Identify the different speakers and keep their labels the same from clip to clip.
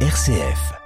Speaker 1: RCF.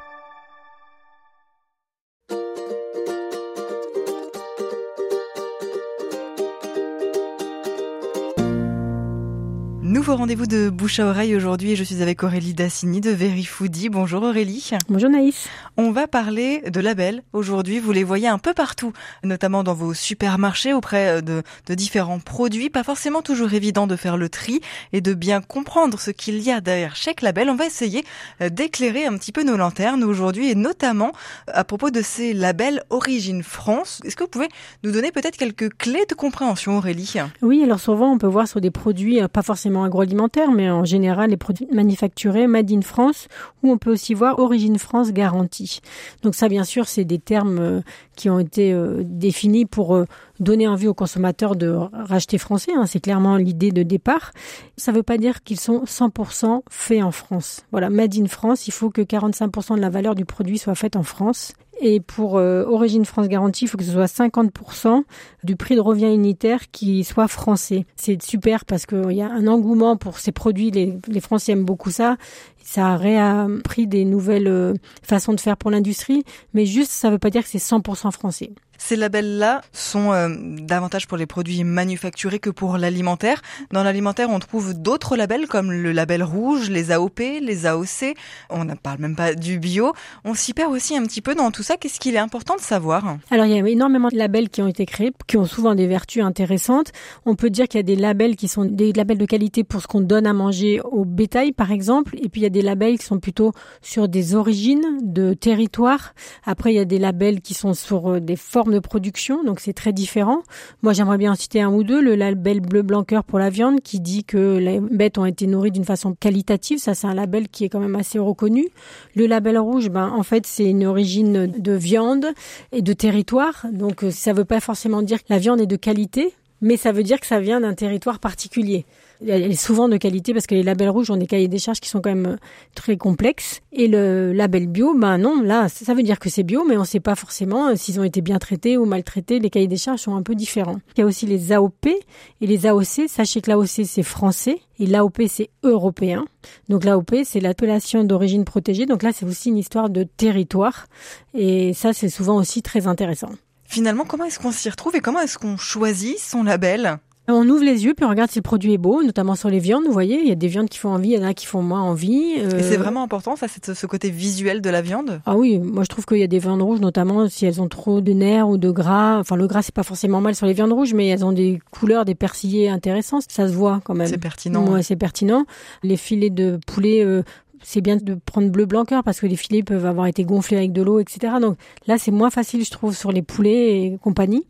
Speaker 2: Nouveau rendez-vous de bouche à oreille aujourd'hui. Je suis avec Aurélie Dassigny de Verifoodie. Bonjour Aurélie.
Speaker 3: Bonjour Naïs.
Speaker 2: On va parler de labels aujourd'hui. Vous les voyez un peu partout, notamment dans vos supermarchés auprès de, de différents produits. Pas forcément toujours évident de faire le tri et de bien comprendre ce qu'il y a derrière chaque label. On va essayer d'éclairer un petit peu nos lanternes aujourd'hui et notamment à propos de ces labels Origine France. Est-ce que vous pouvez nous donner peut-être quelques clés de compréhension Aurélie?
Speaker 3: Oui, alors souvent on peut voir sur des produits pas forcément agroalimentaire, mais en général les produits manufacturés, made in France, ou on peut aussi voir origine France garantie. Donc ça, bien sûr, c'est des termes euh, qui ont été euh, définis pour euh, donner envie aux consommateurs de racheter français. Hein. C'est clairement l'idée de départ. Ça ne veut pas dire qu'ils sont 100% faits en France. Voilà, made in France, il faut que 45% de la valeur du produit soit faite en France. Et pour euh, Origine France Garantie, il faut que ce soit 50% du prix de revient unitaire qui soit français. C'est super parce qu'il y a un engouement pour ces produits. Les, les Français aiment beaucoup ça. Ça a réappris des nouvelles euh, façons de faire pour l'industrie. Mais juste, ça ne veut pas dire que c'est 100% français.
Speaker 2: Ces labels-là sont euh, davantage pour les produits manufacturés que pour l'alimentaire. Dans l'alimentaire, on trouve d'autres labels comme le label rouge, les AOP, les AOC. On ne parle même pas du bio. On s'y perd aussi un petit peu dans tout ça. Qu'est-ce qu'il est important de savoir
Speaker 3: Alors, il y a énormément de labels qui ont été créés, qui ont souvent des vertus intéressantes. On peut dire qu'il y a des labels qui sont des labels de qualité pour ce qu'on donne à manger au bétail, par exemple. Et puis, il y a des labels qui sont plutôt sur des origines de territoire. Après, il y a des labels qui sont sur euh, des formes de production, donc c'est très différent. Moi, j'aimerais bien en citer un ou deux. Le label bleu blanc cœur pour la viande qui dit que les bêtes ont été nourries d'une façon qualitative. Ça, c'est un label qui est quand même assez reconnu. Le label rouge, ben, en fait, c'est une origine de viande et de territoire. Donc, euh, ça veut pas forcément dire que la viande est de qualité, mais ça veut dire que ça vient d'un territoire particulier elle est souvent de qualité parce que les labels rouges ont des cahiers des charges qui sont quand même euh, très complexes. Et le label bio, ben non, là, ça veut dire que c'est bio, mais on ne sait pas forcément euh, s'ils ont été bien traités ou maltraités. Les cahiers des charges sont un peu différents. Il y a aussi les AOP et les AOC. Sachez que l'AOC, c'est français et l'AOP, c'est européen. Donc l'AOP, c'est l'appellation d'origine protégée. Donc là, c'est aussi une histoire de territoire. Et ça, c'est souvent aussi très intéressant.
Speaker 2: Finalement, comment est-ce qu'on s'y retrouve et comment est-ce qu'on choisit son label?
Speaker 3: On ouvre les yeux puis on regarde si le produit est beau, notamment sur les viandes. Vous voyez, il y a des viandes qui font envie, il y en a qui font moins envie.
Speaker 2: Et c'est euh, vraiment important, ça, c'est ce côté visuel de la viande?
Speaker 3: Ah oui, moi je trouve qu'il y a des viandes rouges, notamment si elles ont trop de nerfs ou de gras. Enfin, le gras, c'est pas forcément mal sur les viandes rouges, mais elles ont des couleurs, des persillés intéressants. Ça se voit quand même.
Speaker 2: C'est pertinent.
Speaker 3: Ouais, c'est pertinent. Les filets de poulet euh, c'est bien de prendre bleu blanc cœur parce que les filets peuvent avoir été gonflés avec de l'eau, etc. Donc là, c'est moins facile, je trouve, sur les poulets et compagnie.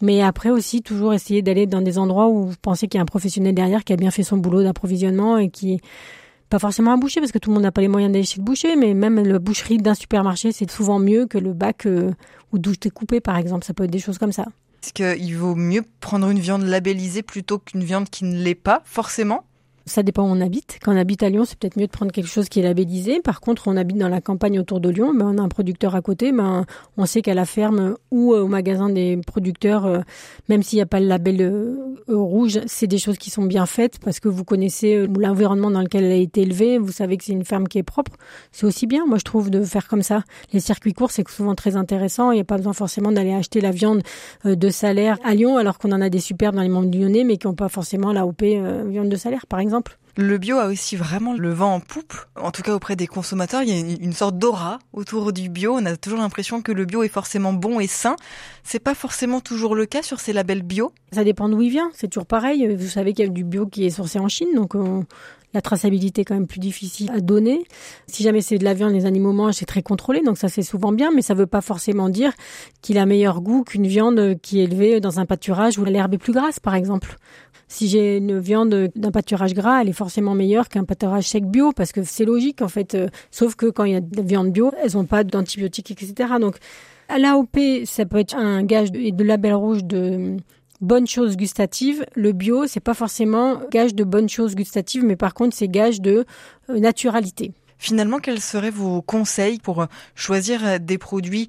Speaker 3: Mais après aussi, toujours essayer d'aller dans des endroits où vous pensez qu'il y a un professionnel derrière qui a bien fait son boulot d'approvisionnement et qui pas forcément un boucher parce que tout le monde n'a pas les moyens d'aller chez le boucher, mais même le boucherie d'un supermarché, c'est souvent mieux que le bac euh, où douche coupé, par exemple. Ça peut être des choses comme ça.
Speaker 2: Est-ce qu'il vaut mieux prendre une viande labellisée plutôt qu'une viande qui ne l'est pas, forcément?
Speaker 3: Ça dépend où on habite. Quand on habite à Lyon, c'est peut-être mieux de prendre quelque chose qui est labellisé. Par contre, on habite dans la campagne autour de Lyon, ben, on a un producteur à côté, ben, on sait qu'à la ferme ou euh, au magasin des producteurs, euh, même s'il n'y a pas le label euh, rouge, c'est des choses qui sont bien faites parce que vous connaissez l'environnement dans lequel elle a été élevée, vous savez que c'est une ferme qui est propre. C'est aussi bien, moi je trouve, de faire comme ça. Les circuits courts, c'est souvent très intéressant. Il n'y a pas besoin forcément d'aller acheter la viande de salaire à Lyon, alors qu'on en a des superbes dans les membres lyonnais, mais qui n'ont pas forcément la OP viande de salaire, par exemple.
Speaker 2: Le bio a aussi vraiment le vent en poupe, en tout cas auprès des consommateurs. Il y a une, sorte d'aura autour du bio. On a toujours l'impression que le bio est forcément bon et sain. C'est pas forcément toujours le cas sur ces labels bio?
Speaker 3: Ça dépend d'où il vient. C'est toujours pareil. Vous savez qu'il y a du bio qui est sourcé en Chine, donc la traçabilité est quand même plus difficile à donner. Si jamais c'est de la viande, les animaux mangent, c'est très contrôlé, donc ça c'est souvent bien, mais ça veut pas forcément dire qu'il a meilleur goût qu'une viande qui est élevée dans un pâturage où l'herbe est plus grasse, par exemple. Si j'ai une viande d'un pâturage gras, elle est forcément meilleure qu'un pâturage sec bio parce que c'est logique en fait. Euh, sauf que quand il y a de la viande bio, elles n'ont pas d'antibiotiques, etc. Donc à l'AOP, ça peut être un gage de, de label rouge de bonnes choses gustatives. Le bio, c'est pas forcément gage de bonnes choses gustatives, mais par contre, c'est gage de euh, naturalité.
Speaker 2: Finalement, quels seraient vos conseils pour choisir des produits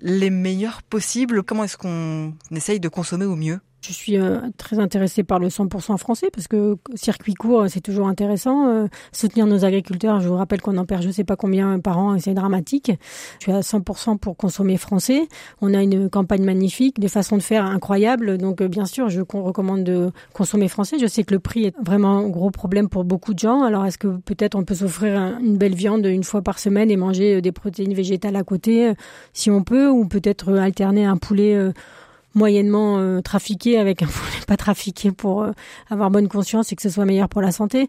Speaker 2: les meilleurs possibles? Comment est-ce qu'on essaye de consommer au mieux?
Speaker 3: Je suis euh, très intéressée par le 100% français parce que circuit court, c'est toujours intéressant. Euh, soutenir nos agriculteurs, je vous rappelle qu'on en perd je sais pas combien par an et c'est dramatique. Je suis à 100% pour consommer français. On a une campagne magnifique, des façons de faire incroyables. Donc bien sûr, je recommande de consommer français. Je sais que le prix est vraiment un gros problème pour beaucoup de gens. Alors est-ce que peut-être on peut s'offrir une belle viande une fois par semaine et manger des protéines végétales à côté si on peut ou peut-être alterner un poulet moyennement euh, trafiqué avec un poulet pas trafiqué pour euh, avoir bonne conscience et que ce soit meilleur pour la santé.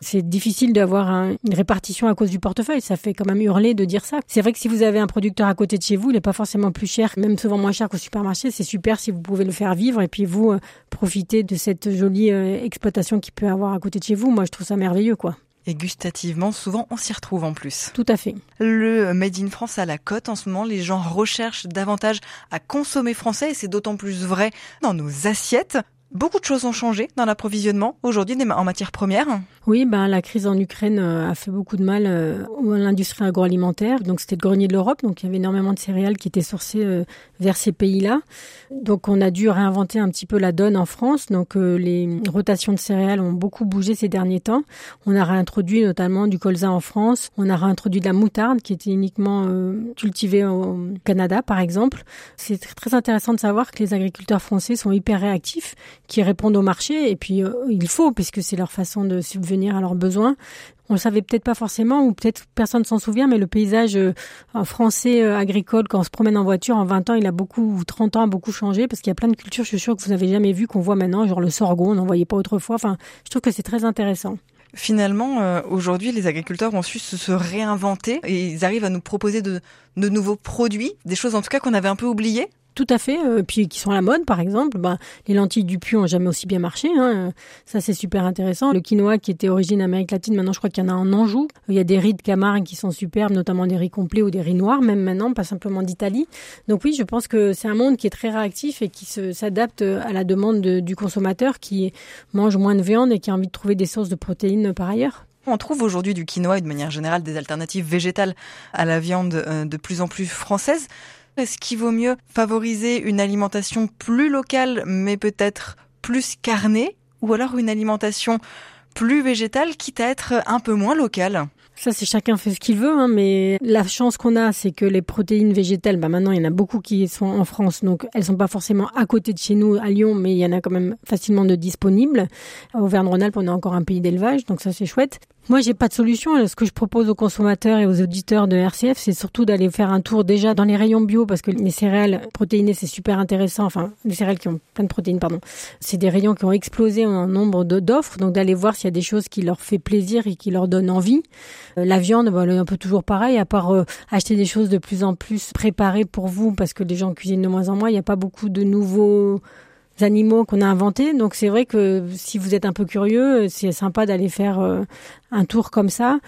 Speaker 3: C'est difficile d'avoir une répartition à cause du portefeuille. Ça fait quand même hurler de dire ça. C'est vrai que si vous avez un producteur à côté de chez vous, il n'est pas forcément plus cher, même souvent moins cher qu'au supermarché. C'est super si vous pouvez le faire vivre et puis vous euh, profiter de cette jolie exploitation qu'il peut avoir à côté de chez vous. Moi, je trouve ça merveilleux, quoi.
Speaker 2: Et gustativement, souvent, on s'y retrouve en plus.
Speaker 3: Tout à fait.
Speaker 2: Le Made in France à la cote, en ce moment, les gens recherchent davantage à consommer français et c'est d'autant plus vrai dans nos assiettes. Beaucoup de choses ont changé dans l'approvisionnement aujourd'hui en matière première.
Speaker 3: Oui, ben la crise en Ukraine euh, a fait beaucoup de mal euh, à l'industrie agroalimentaire. Donc c'était le grenier de l'Europe, donc il y avait énormément de céréales qui étaient sourcées euh, vers ces pays-là. Donc on a dû réinventer un petit peu la donne en France. Donc les rotations de céréales ont beaucoup bougé ces derniers temps. On a réintroduit notamment du colza en France. On a réintroduit de la moutarde qui était uniquement cultivée au Canada, par exemple. C'est très intéressant de savoir que les agriculteurs français sont hyper réactifs qui répondent au marché. Et puis, il faut, puisque c'est leur façon de subvenir à leurs besoins. On le savait peut-être pas forcément, ou peut-être personne s'en souvient, mais le paysage euh, français euh, agricole, quand on se promène en voiture, en 20 ans, il a beaucoup, ou 30 ans, a beaucoup changé, parce qu'il y a plein de cultures, je suis sûre que vous n'avez jamais vu, qu'on voit maintenant, genre le sorgho, on n'en voyait pas autrefois. Enfin, je trouve que c'est très intéressant.
Speaker 2: Finalement, aujourd'hui, les agriculteurs ont su se, réinventer et ils arrivent à nous proposer de nouveaux produits, des choses en tout cas qu'on avait un peu oubliées.
Speaker 3: Tout à fait. Euh, puis qui sont à la mode, par exemple. Ben, les lentilles du puits ont jamais aussi bien marché. Hein. Ça, c'est super intéressant. Le quinoa, qui était origine Amérique latine, maintenant, je crois qu'il y en a en Anjou. Il y a des riz de Camargue qui sont superbes, notamment des riz complets ou des riz noirs, même maintenant, pas simplement d'Italie. Donc oui, je pense que c'est un monde qui est très réactif et qui s'adapte à la demande du consommateur qui mange moins de viande et qui a envie de trouver des sources de protéines par ailleurs.
Speaker 2: On trouve aujourd'hui du quinoa et de manière générale des alternatives végétales à la viande euh, de plus en plus française. Est-ce qu'il vaut mieux favoriser une alimentation plus locale mais peut-être plus carnée ou alors une alimentation plus végétale quitte à être un peu moins locale?
Speaker 3: Ça, c'est chacun fait ce qu'il veut, hein, mais la chance qu'on a, c'est que les protéines végétales, bah maintenant, il y en a beaucoup qui sont en France, donc elles sont pas forcément à côté de chez nous, à Lyon, mais il y en a quand même facilement de disponibles. Au Auvergne-Rhône-Alpes, on est encore un pays d'élevage, donc ça, c'est chouette. Moi, j'ai pas de solution. Ce que je propose aux consommateurs et aux auditeurs de RCF, c'est surtout d'aller faire un tour déjà dans les rayons bio, parce que les céréales protéinées, c'est super intéressant. Enfin, les céréales qui ont plein de protéines, pardon. C'est des rayons qui ont explosé en nombre d'offres, donc d'aller voir s'il y a des choses qui leur fait plaisir et qui leur donnent envie. Euh, la viande, bah, un peu toujours pareil, à part euh, acheter des choses de plus en plus préparées pour vous, parce que les gens cuisinent de moins en moins. Il n'y a pas beaucoup de nouveaux animaux qu'on a inventés. Donc c'est vrai que si vous êtes un peu curieux, c'est sympa d'aller faire euh, un tour comme ça.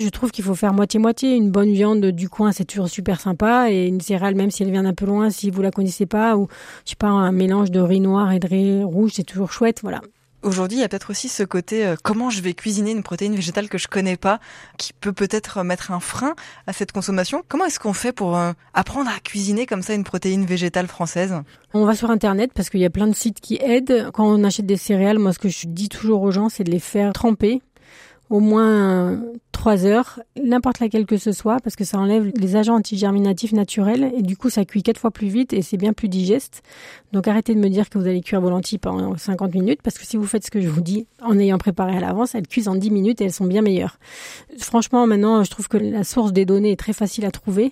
Speaker 3: Je trouve qu'il faut faire moitié-moitié. Une bonne viande du coin, c'est toujours super sympa. Et une céréale, même si elle vient d'un peu loin, si vous la connaissez pas, ou je sais pas, un mélange de riz noir et de riz rouge, c'est toujours chouette. Voilà.
Speaker 2: Aujourd'hui, il y a peut-être aussi ce côté euh, comment je vais cuisiner une protéine végétale que je connais pas, qui peut peut-être mettre un frein à cette consommation. Comment est-ce qu'on fait pour euh, apprendre à cuisiner comme ça une protéine végétale française?
Speaker 3: On va sur internet parce qu'il y a plein de sites qui aident. Quand on achète des céréales, moi ce que je dis toujours aux gens, c'est de les faire tremper au moins trois heures, n'importe laquelle que ce soit, parce que ça enlève les agents antigerminatifs naturels et du coup ça cuit quatre fois plus vite et c'est bien plus digeste. Donc arrêtez de me dire que vous allez cuire vos lentilles pendant 50 minutes parce que si vous faites ce que je vous dis en ayant préparé à l'avance, elles cuisent en 10 minutes et elles sont bien meilleures. Franchement, maintenant, je trouve que la source des données est très facile à trouver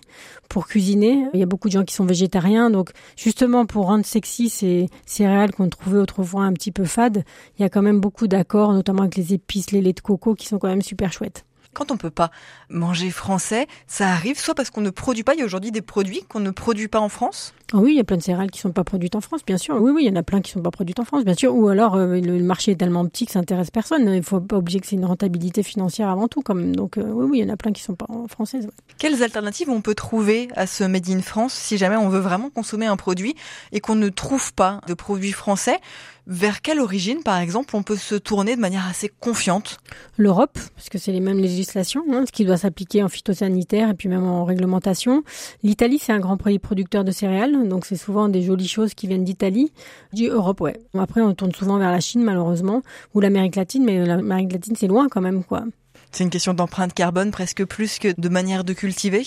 Speaker 3: pour cuisiner. Il y a beaucoup de gens qui sont végétariens, donc justement pour rendre sexy ces céréales qu'on trouvait autrefois un petit peu fades, il y a quand même beaucoup d'accords, notamment avec les épices, les laits de coco qui sont quand même super chouettes
Speaker 2: quand on peut pas manger français, ça arrive soit parce qu'on ne produit pas. Il y a aujourd'hui des produits qu'on ne produit pas en France?
Speaker 3: Ah oui, il y a plein de céréales qui sont pas produites en France, bien sûr. Oui, oui, il y en a plein qui sont pas produites en France, bien sûr. Ou alors euh, le marché est tellement petit que ça intéresse personne. Il faut pas oublier que c'est une rentabilité financière avant tout, quand même. Donc euh, oui, oui, il y en a plein qui sont pas françaises.
Speaker 2: Quelles alternatives on peut trouver à ce Made in France si jamais on veut vraiment consommer un produit et qu'on ne trouve pas de produit français? Vers quelle origine, par exemple, on peut se tourner de manière assez confiante?
Speaker 3: L'Europe, parce que c'est les mêmes législations, hein, ce qui doit s'appliquer en phytosanitaire et puis même en réglementation. L'Italie, c'est un grand pays producteur de céréales, donc c'est souvent des jolies choses qui viennent d'Italie. Dis Europe, ouais. Après, on tourne souvent vers la Chine, malheureusement, ou l'Amérique latine, mais l'Amérique latine, c'est loin quand même, quoi.
Speaker 2: C'est une question d'empreinte carbone presque plus que de manière de cultiver?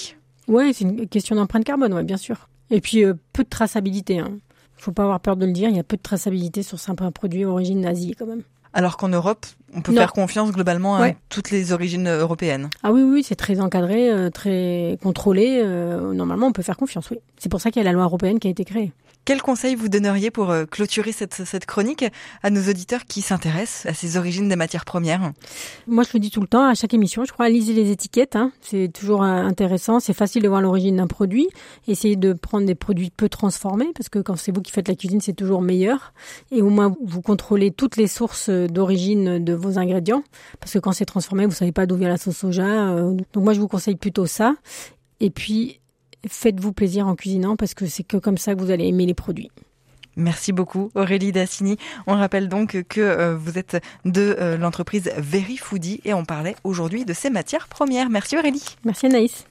Speaker 3: Ouais, c'est une question d'empreinte carbone, ouais, bien sûr. Et puis, euh, peu de traçabilité. Hein faut pas avoir peur de le dire, il y a peu de traçabilité sur certains produits origine d'Asie quand même.
Speaker 2: Alors qu'en Europe, on peut faire confiance globalement à toutes les origines européennes.
Speaker 3: Ah oui, oui, c'est très encadré, euh, très contrôlé. Euh, normalement, on peut faire confiance, oui. C'est pour ça qu'il y a la loi européenne qui a été créée.
Speaker 2: Quel conseil vous donneriez pour euh, clôturer cette, cette chronique à nos auditeurs qui s'intéressent à ces origines des matières premières?
Speaker 3: Moi, je le dis tout le temps à chaque émission, je crois, lisez les étiquettes. Hein. C'est toujours intéressant. C'est facile de voir l'origine d'un produit. Essayez de prendre des produits peu transformés parce que quand c'est vous qui faites la cuisine, c'est toujours meilleur. Et au moins, vous contrôlez toutes les sources d'origine de vos ingrédients parce que quand c'est transformé, vous savez pas d'où vient la sauce soja. Euh. Donc moi, je vous conseille plutôt ça. Et puis, faites-vous plaisir en cuisinant parce que c'est que comme ça que vous allez aimer les produits.
Speaker 2: Merci beaucoup Aurélie Dassini. On rappelle donc que euh, vous êtes de euh, l'entreprise Very Foodie et on parlait aujourd'hui de ces matières premières. Merci Aurélie.
Speaker 3: Merci Anaïs.